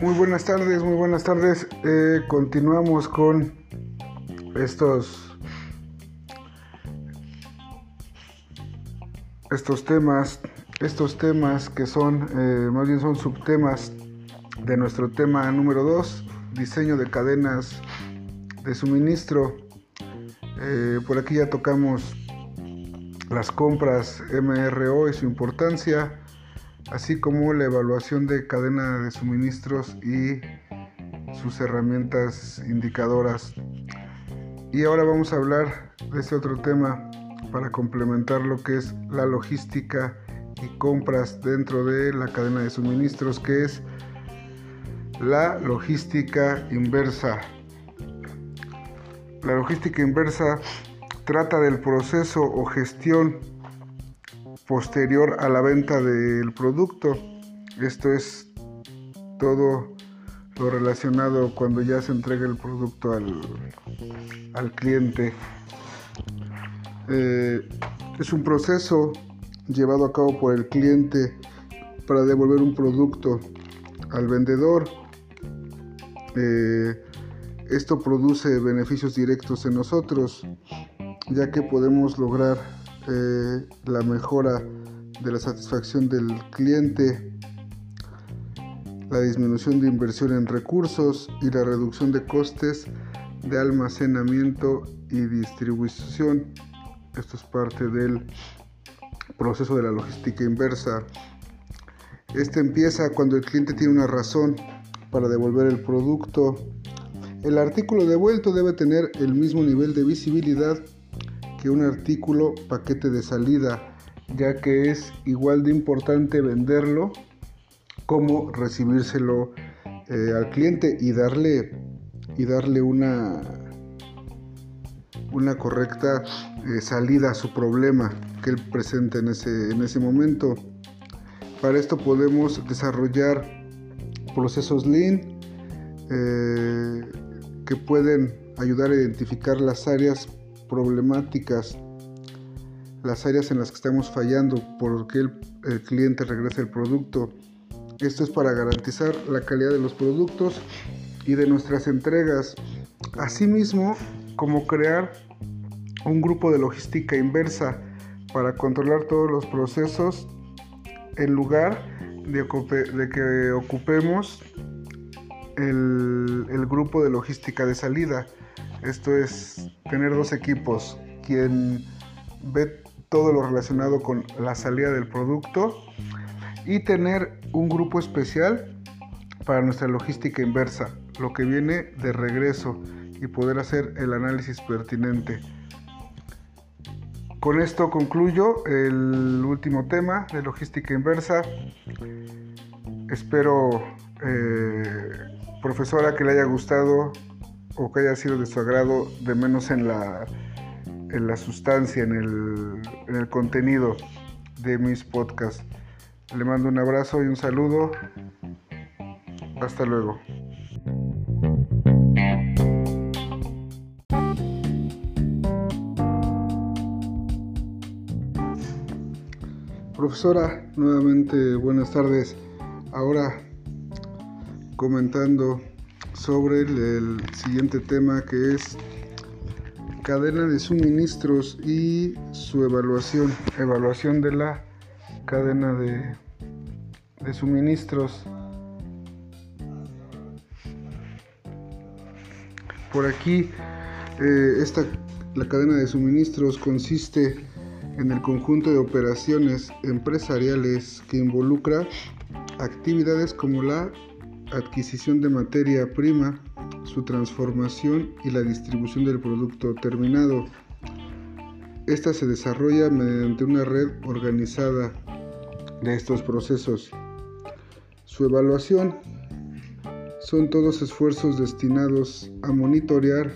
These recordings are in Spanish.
Muy buenas tardes, muy buenas tardes. Eh, continuamos con estos estos temas, estos temas que son, eh, más bien son subtemas de nuestro tema número 2, diseño de cadenas de suministro. Eh, por aquí ya tocamos las compras MRO y su importancia así como la evaluación de cadena de suministros y sus herramientas indicadoras. Y ahora vamos a hablar de este otro tema para complementar lo que es la logística y compras dentro de la cadena de suministros, que es la logística inversa. La logística inversa trata del proceso o gestión posterior a la venta del producto. Esto es todo lo relacionado cuando ya se entrega el producto al, cliente. Eh, es un proceso llevado a cabo por el cliente para devolver un producto al vendedor. Eh, esto produce beneficios directos en nosotros, ya que podemos lograr eh, la mejora de la satisfacción del cliente, la disminución de inversión en recursos y la reducción de costes de almacenamiento y distribución. Esto es parte del proceso de la logística inversa. Este empieza cuando el cliente tiene una razón para devolver el producto. El artículo devuelto debe tener el mismo nivel de visibilidad que un artículo paquete de salida, ya que es igual de importante venderlo como recibírselo eh, al cliente y darle y darle una una correcta eh, salida a su problema que él presenta en ese, en ese momento. Para esto podemos desarrollar procesos Lean eh, que pueden ayudar a identificar las áreas problemáticas, las áreas en las que estamos fallando, por qué el, cliente regresa el producto. Esto es para garantizar la calidad de los productos y de nuestras entregas. Asimismo, como crear un grupo de logística inversa para controlar todos los procesos en lugar de, que ocupemos el grupo de logística de salida. Esto es tener dos equipos, quien ve todo lo relacionado con la salida del producto y tener un grupo especial para nuestra logística inversa, lo que viene de regreso y poder hacer el análisis pertinente. Con esto concluyo el último tema de logística inversa. Espero, eh, profesora, que le haya gustado o que haya sido de su agrado, de menos en la, en la sustancia, en el, en el contenido de mis podcasts. Le mando un abrazo y un saludo. Hasta luego. Profesora, nuevamente buenas tardes. Ahora comentando sobre el, siguiente tema que es cadena de suministros y su evaluación, evaluación de la cadena de, de suministros. Por aquí, eh, esta, la cadena de suministros consiste en el conjunto de operaciones empresariales que involucra actividades como la adquisición de materia prima, su transformación y la distribución del producto terminado. Esta se desarrolla mediante una red organizada de estos procesos. Su evaluación son todos esfuerzos destinados a monitorear,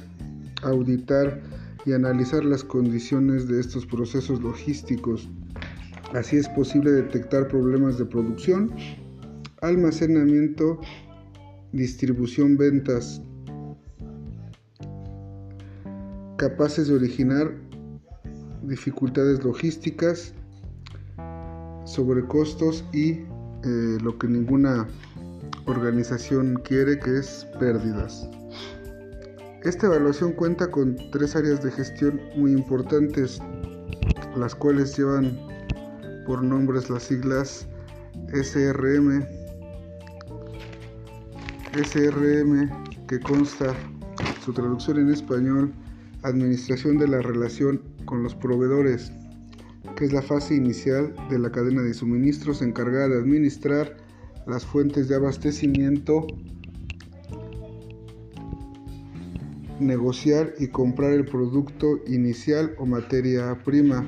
auditar y analizar las condiciones de estos procesos logísticos. Así es posible detectar problemas de producción, almacenamiento distribución, ventas, capaces de originar dificultades logísticas sobrecostos y eh, lo que ninguna organización quiere, que es pérdidas. Esta evaluación cuenta con tres áreas de gestión muy importantes, las cuales llevan por nombres las siglas SRM, SRM que consta su traducción en español, Administración de la relación con los proveedores, que es la fase inicial de la cadena de suministros encargada de administrar las fuentes de abastecimiento, negociar y comprar el producto inicial o materia prima.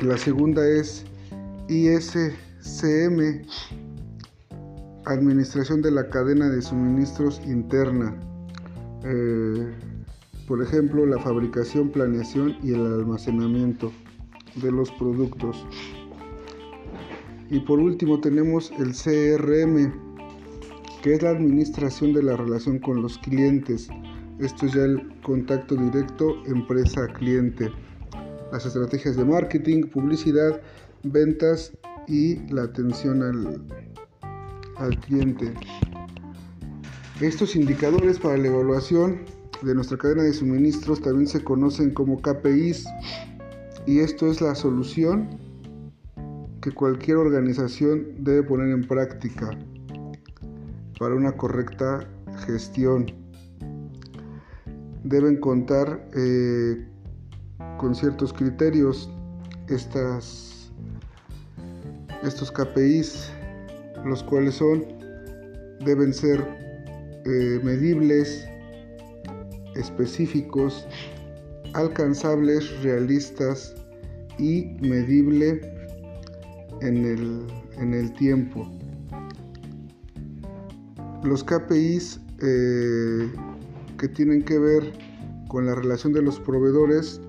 La segunda es ISCM, Administración de la cadena de suministros interna. Eh, por ejemplo, la fabricación, planeación y el almacenamiento de los productos. Y por último tenemos el CRM, que es la administración de la relación con los clientes. Esto es ya el contacto directo empresa-cliente. Las estrategias de marketing, publicidad, ventas y la atención al, al cliente. Estos indicadores para la evaluación de nuestra cadena de suministros también se conocen como KPIs y esto es la solución que cualquier organización debe poner en práctica para una correcta gestión. Deben contar eh, con ciertos criterios estas, estos KPIs los cuales son, deben ser eh, medibles, específicos, alcanzables, realistas y medible en el, en el tiempo. Los KPIs eh, que tienen que ver con la relación de los proveedores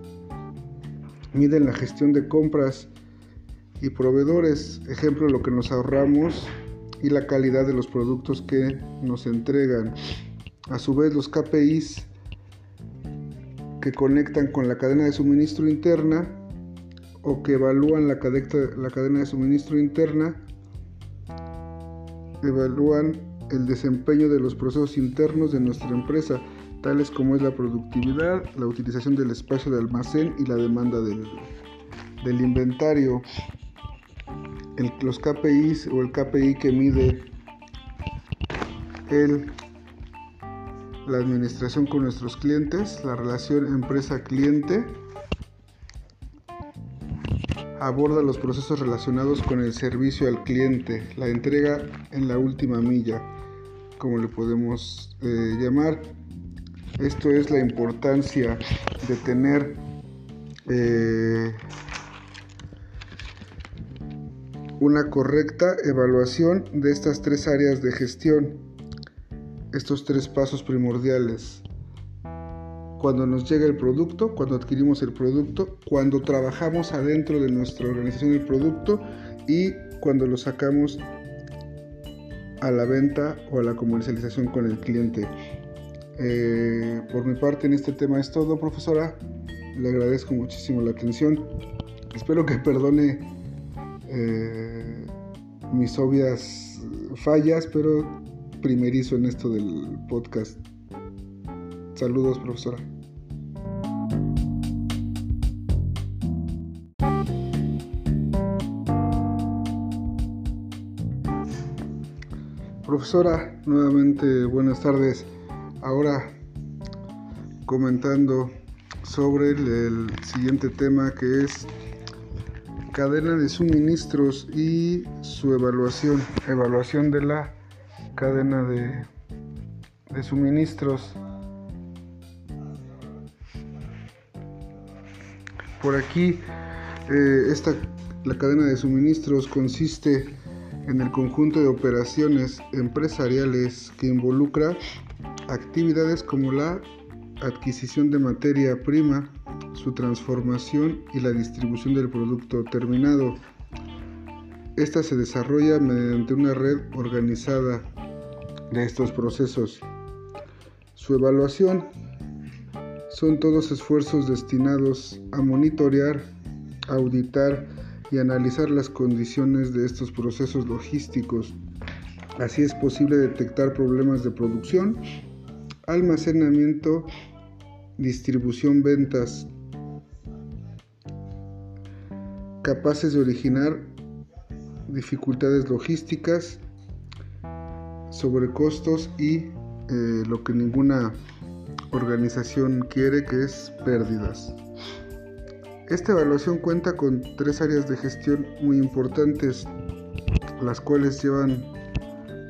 miden la gestión de compras y proveedores, ejemplo lo que nos ahorramos y la calidad de los productos que nos entregan. A su vez, los KPIs que conectan con la cadena de suministro interna o que evalúan la, cadena de suministro interna, evalúan el desempeño de los procesos internos de nuestra empresa, tales como es la productividad, la utilización del espacio de almacén y la demanda del inventario los KPIs o el KPI que mide el, la administración con nuestros clientes, la relación empresa-cliente, aborda los procesos relacionados con el servicio al cliente, la entrega en la última milla, como le podemos eh, llamar. Esto es la importancia de tener eh, una correcta evaluación de estas tres áreas de gestión, estos tres pasos primordiales. Cuando nos llega el producto, cuando adquirimos el producto, cuando trabajamos adentro de nuestra organización el producto y cuando lo sacamos a la venta o a la comercialización con el cliente. Eh, por mi parte en este tema es todo, profesora. Le agradezco muchísimo la atención. Espero que perdone eh, mis obvias fallas, pero primerizo en esto del podcast. Saludos, profesora. Profesora, nuevamente buenas tardes. Ahora comentando sobre el siguiente tema que es cadena de suministros y su evaluación, evaluación de la cadena de, de suministros. Por aquí, eh, esta, la cadena de suministros consiste en el conjunto de operaciones empresariales que involucra actividades como la adquisición de materia prima, su transformación y la distribución del producto terminado. Esta se desarrolla mediante una red organizada de estos procesos. Su evaluación son todos esfuerzos destinados a monitorear, auditar y analizar las condiciones de estos procesos logísticos. Así es posible detectar problemas de producción, almacenamiento, distribución, ventas, capaces de originar dificultades logísticas, sobrecostos y eh, lo que ninguna organización quiere, que es pérdidas. Esta evaluación cuenta con tres áreas de gestión muy importantes, las cuales llevan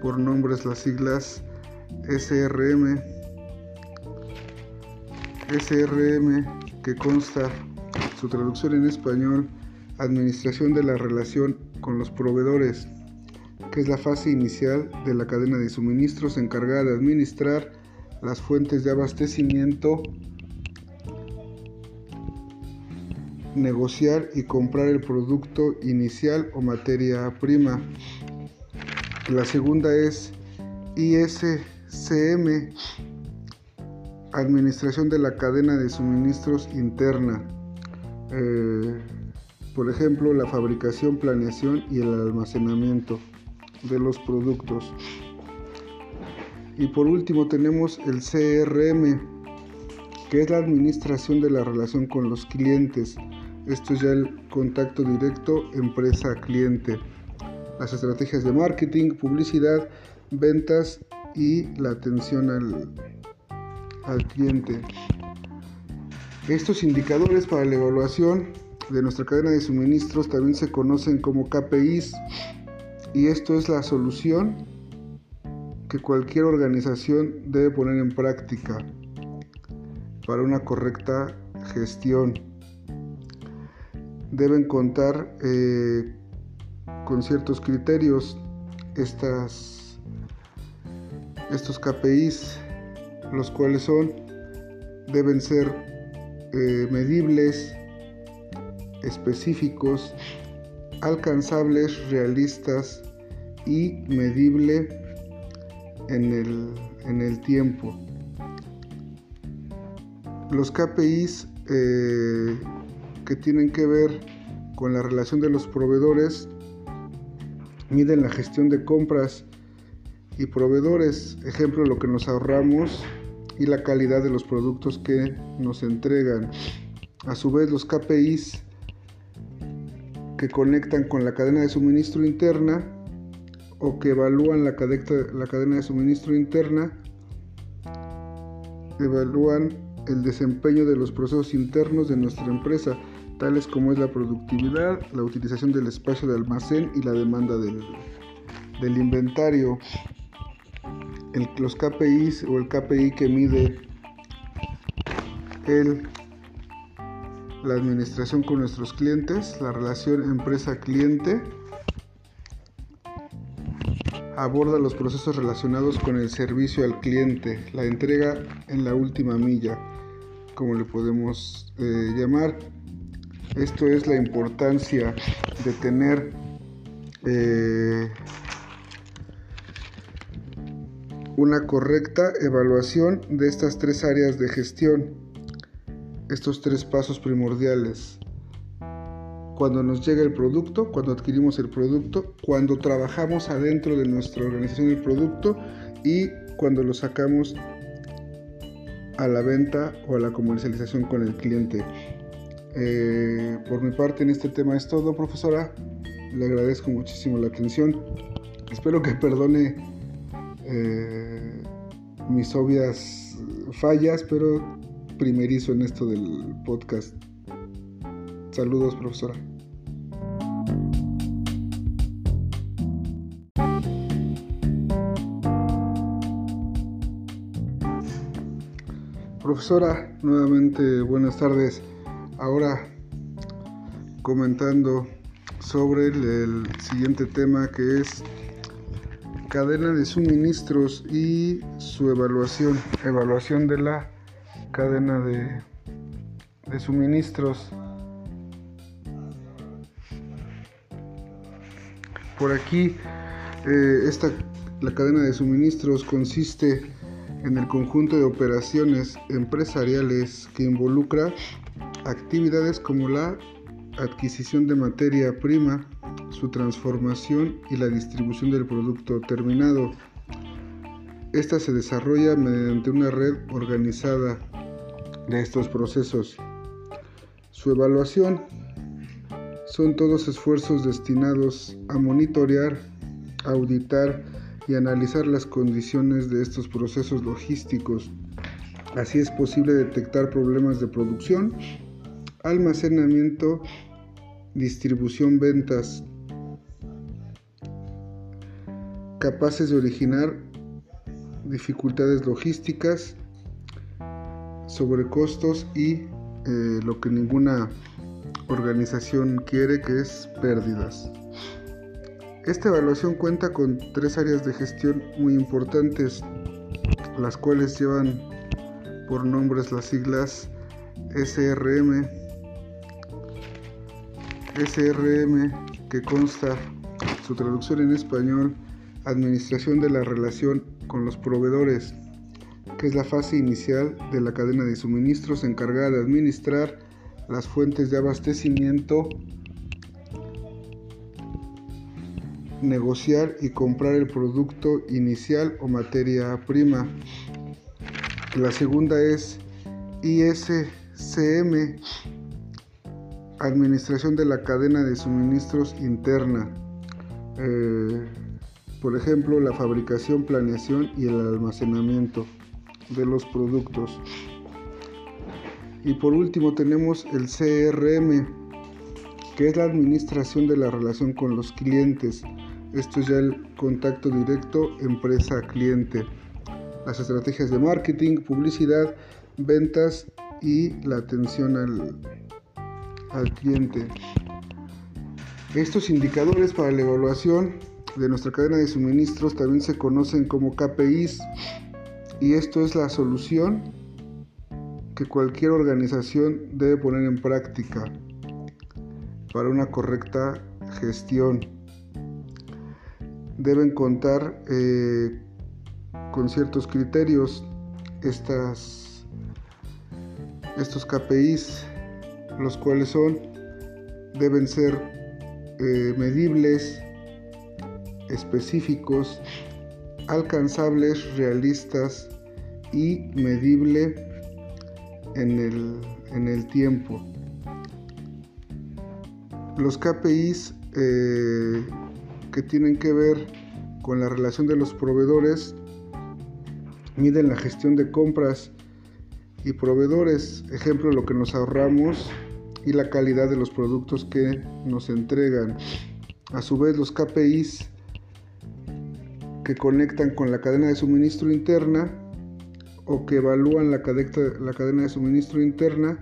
por nombres las siglas SRM, SRM que consta su traducción en español, Administración de la relación con los proveedores, que es la fase inicial de la cadena de suministros encargada de administrar las fuentes de abastecimiento, negociar y comprar el producto inicial o materia prima. La segunda es ISCM, Administración de la cadena de suministros interna. Eh, por ejemplo, la fabricación, planeación y el almacenamiento de los productos. Y por último tenemos el CRM, que es la administración de la relación con los clientes. Esto es ya el contacto directo empresa-cliente. Las estrategias de marketing, publicidad, ventas y la atención al, al cliente. Estos indicadores para la evaluación de nuestra cadena de suministros también se conocen como KPIs y esto es la solución que cualquier organización debe poner en práctica para una correcta gestión. Deben contar eh, con ciertos criterios estas, estos KPIs, los cuales son, deben ser eh, medibles, específicos, alcanzables, realistas y medible en el, tiempo. Los KPIs eh, que tienen que ver con la relación de los proveedores miden la gestión de compras y proveedores, ejemplo lo que nos ahorramos y la calidad de los productos que nos entregan. A su vez los KPIs que conectan con la cadena de suministro interna o que evalúan la, cadena de suministro interna, evalúan el desempeño de los procesos internos de nuestra empresa, tales como es la productividad, la utilización del espacio de almacén y la demanda del, del inventario. Los KPIs o el KPI que mide el la administración con nuestros clientes, la relación empresa-cliente, aborda los procesos relacionados con el servicio al cliente, la entrega en la última milla, como le podemos eh, llamar. Esto es la importancia de tener eh, una correcta evaluación de estas tres áreas de gestión estos tres pasos primordiales. Cuando nos llega el producto, cuando adquirimos el producto, cuando trabajamos adentro de nuestra organización el producto y cuando lo sacamos a la venta o a la comercialización con el cliente. Eh, por mi parte en este tema es todo, profesora. Le agradezco muchísimo la atención. Espero que perdone eh, mis obvias fallas, pero primerizo en esto del podcast. Saludos, profesora. Profesora, nuevamente buenas tardes. Ahora comentando sobre el, siguiente tema que es cadena de suministros y su evaluación, evaluación de la cadena de, suministros. Por aquí, eh, esta, la cadena de suministros consiste en el conjunto de operaciones empresariales que involucra actividades como la adquisición de materia prima, su transformación y la distribución del producto terminado. Esta se desarrolla mediante una red organizada de estos procesos. Su evaluación son todos esfuerzos destinados a monitorear, auditar y analizar las condiciones de estos procesos logísticos. Así es posible detectar problemas de producción, almacenamiento, distribución, ventas, capaces de originar dificultades logísticas, sobrecostos y eh, lo que ninguna organización quiere, que es pérdidas. Esta evaluación cuenta con tres áreas de gestión muy importantes, las cuales llevan por nombres las siglas SRM, SRM que consta su traducción en español, Administración de la relación con los proveedores, que es la fase inicial de la cadena de suministros encargada de administrar las fuentes de abastecimiento, negociar y comprar el producto inicial o materia prima. La segunda es ISCM, Administración de la cadena de suministros interna. Eh, por ejemplo, la fabricación, planeación y el almacenamiento de los productos. Y por último tenemos el CRM, que es la administración de la relación con los clientes. Esto es ya el contacto directo empresa-cliente. Las estrategias de marketing, publicidad, ventas y la atención al, al cliente. Estos indicadores para la evaluación de nuestra cadena de suministros también se conocen como KPIs y esto es la solución que cualquier organización debe poner en práctica para una correcta gestión. Deben contar eh, con ciertos criterios estas, estos KPIs, los cuales son, deben ser eh, medibles, específicos, alcanzables, realistas y medible en el, tiempo. Los KPIs eh, que tienen que ver con la relación de los proveedores miden la gestión de compras y proveedores, ejemplo lo que nos ahorramos y la calidad de los productos que nos entregan. A su vez los KPIs que conectan con la cadena de suministro interna o que evalúan la, cadena de suministro interna,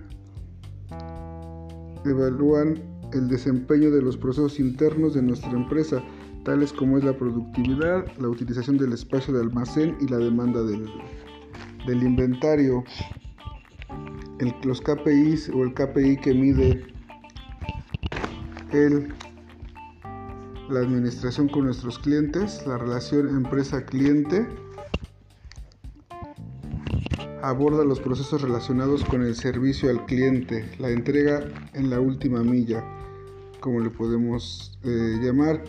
evalúan el desempeño de los procesos internos de nuestra empresa, tales como es la productividad, la utilización del espacio de almacén y la demanda del, inventario. Los KPIs o el KPI que mide el, la administración con nuestros clientes, la relación empresa-cliente, aborda los procesos relacionados con el servicio al cliente, la entrega en la última milla, como le podemos eh, llamar.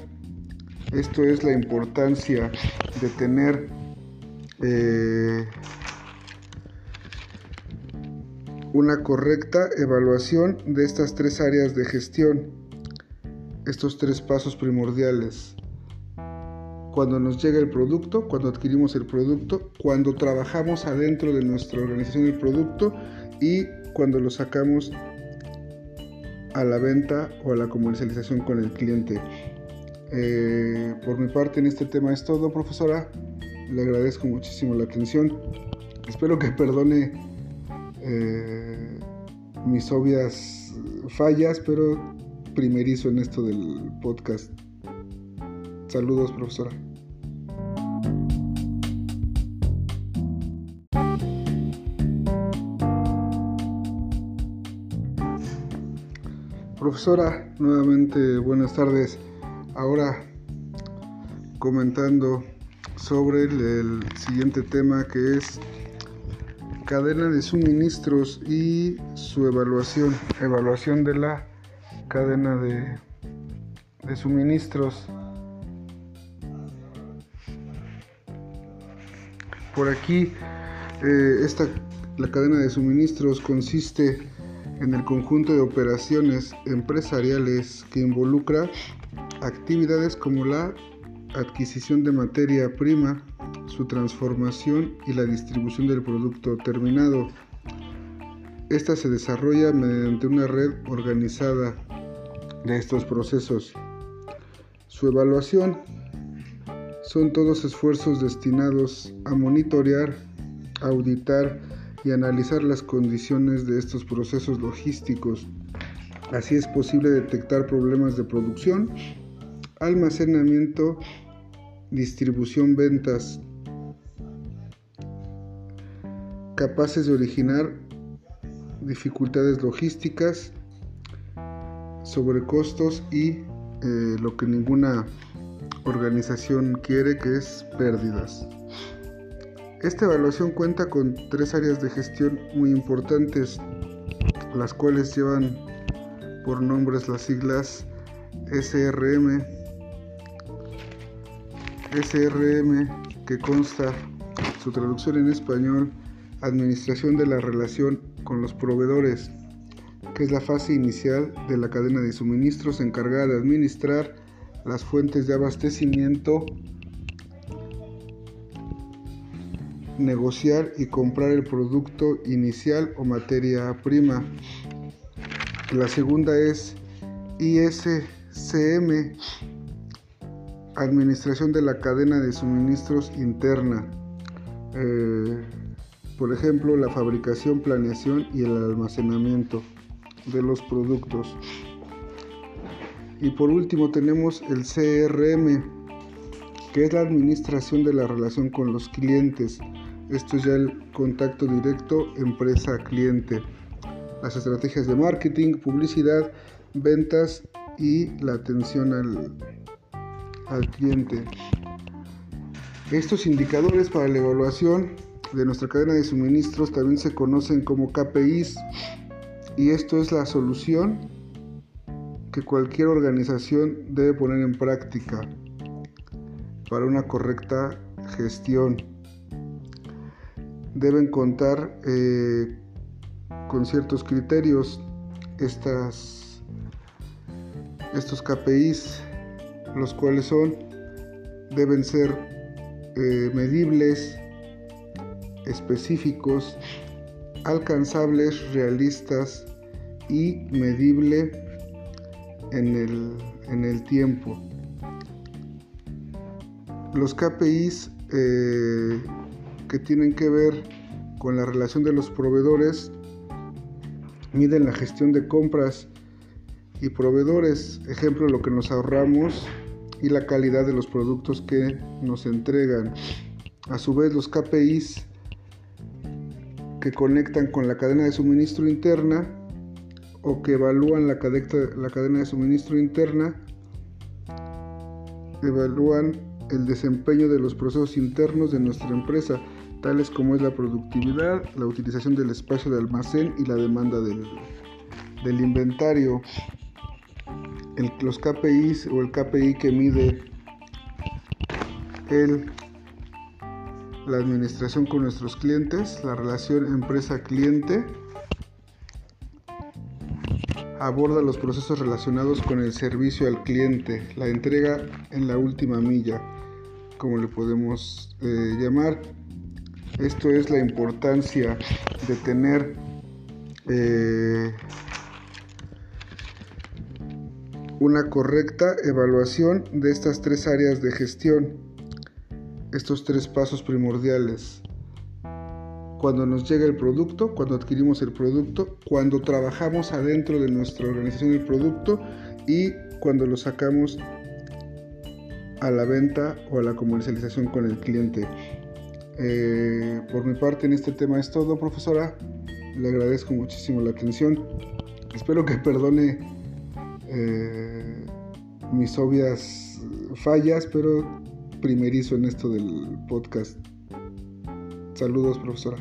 Esto es la importancia de tener eh, una correcta evaluación de estas tres áreas de gestión, estos tres pasos primordiales cuando nos llega el producto, cuando adquirimos el producto, cuando trabajamos adentro de nuestra organización el producto y cuando lo sacamos a la venta o a la comercialización con el cliente. Eh, por mi parte en este tema es todo, profesora. Le agradezco muchísimo la atención. Espero que perdone eh, mis obvias fallas, pero primerizo en esto del podcast. Saludos, profesora. Profesora, nuevamente buenas tardes. Ahora comentando sobre el, siguiente tema que es cadena de suministros y su evaluación, evaluación de la cadena de, de suministros. Por aquí, eh, esta, la cadena de suministros consiste en el conjunto de operaciones empresariales que involucra actividades como la adquisición de materia prima, su transformación y la distribución del producto terminado. Esta se desarrolla mediante una red organizada de estos procesos. Su evaluación son todos esfuerzos destinados a monitorear, auditar y analizar las condiciones de estos procesos logísticos. Así es posible detectar problemas de producción, almacenamiento, distribución, ventas, capaces de originar dificultades logísticas, sobrecostos y eh, lo que ninguna organización quiere, que es pérdidas. Esta evaluación cuenta con tres áreas de gestión muy importantes, las cuales llevan por nombres las siglas SRM, SRM que consta su traducción en español, Administración de la relación con los proveedores, que es la fase inicial de la cadena de suministros encargada de administrar las fuentes de abastecimiento, negociar y comprar el producto inicial o materia prima. La segunda es ISCM, Administración de la cadena de suministros interna. Eh, por ejemplo, la fabricación, planeación y el almacenamiento de los productos. Y por último tenemos el CRM, que es la administración de la relación con los clientes. Esto es ya el contacto directo empresa-cliente. Las estrategias de marketing, publicidad, ventas y la atención al, al cliente. Estos indicadores para la evaluación de nuestra cadena de suministros también se conocen como KPIs y esto es la solución que cualquier organización debe poner en práctica para una correcta gestión. Deben contar eh, con ciertos criterios estas, estos KPIs, los cuales son, deben ser eh, medibles, específicos, alcanzables, realistas y medible en el, en el tiempo. Los KPIs eh, que tienen que ver con la relación de los proveedores miden la gestión de compras y proveedores, ejemplo lo que nos ahorramos y la calidad de los productos que nos entregan. A su vez los KPIs que conectan con la cadena de suministro interna o que evalúan la, cadena de suministro interna, evalúan el desempeño de los procesos internos de nuestra empresa, tales como es la productividad, la utilización del espacio de almacén y la demanda del inventario. Los KPIs o el KPI que mide el la administración con nuestros clientes, la relación empresa-cliente, aborda los procesos relacionados con el servicio al cliente, la entrega en la última milla, como le podemos eh, llamar. Esto es la importancia de tener eh, una correcta evaluación de estas tres áreas de gestión estos tres pasos primordiales. Cuando nos llega el producto, cuando adquirimos el producto, cuando trabajamos adentro de nuestra organización el producto y cuando lo sacamos a la venta o a la comercialización con el cliente. Eh, por mi parte en este tema es todo, profesora. Le agradezco muchísimo la atención. Espero que perdone eh, mis obvias fallas, pero primerizo en esto del podcast. Saludos, profesora.